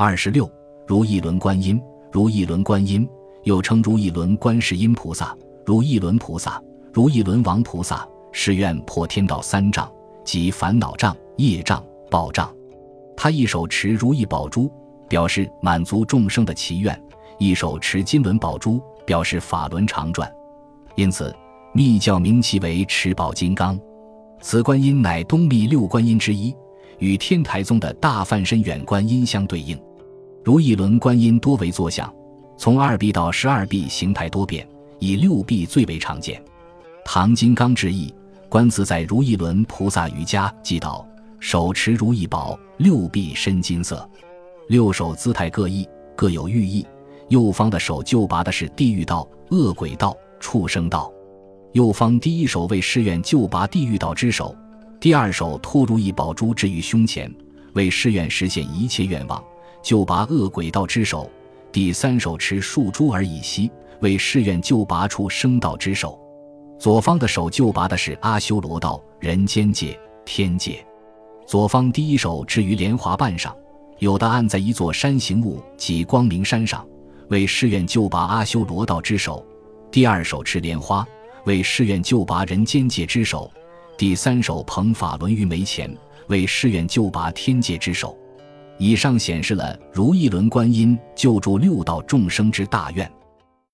二十六，如意轮观音，如意轮观音又称如意轮观世音菩萨、如意轮菩萨、如意轮王菩萨，誓愿破天道三障，即烦恼障、业障、报障。他一手持如意宝珠，表示满足众生的祈愿；一手持金轮宝珠，表示法轮常转。因此，密教名其为持宝金刚。此观音乃东密六观音之一，与天台宗的大梵身远观音相对应。如意轮观音多为坐像，从二臂到十二臂形态多变，以六臂最为常见。唐金刚之意，观自在如意轮菩萨瑜伽记道。手持如意宝，六臂身金色，六手姿态各异，各有寓意。右方的手就拔的是地狱道、恶鬼道、畜生道。右方第一手为誓愿就拔地狱道之手，第二手托如意宝珠置于胸前，为誓愿实现一切愿望，就拔恶鬼道之手。第三手持树珠而以息，为誓愿救拔出生道之手。左方的手就拔的是阿修罗道、人间界、天界。左方第一手置于莲华瓣上，有的按在一座山形物即光明山上，为誓愿就拔阿修罗道之手；第二手持莲花，为誓愿就拔人间界之手；第三手捧法轮于眉前，为誓愿就拔天界之手。以上显示了如意轮观音救助六道众生之大愿。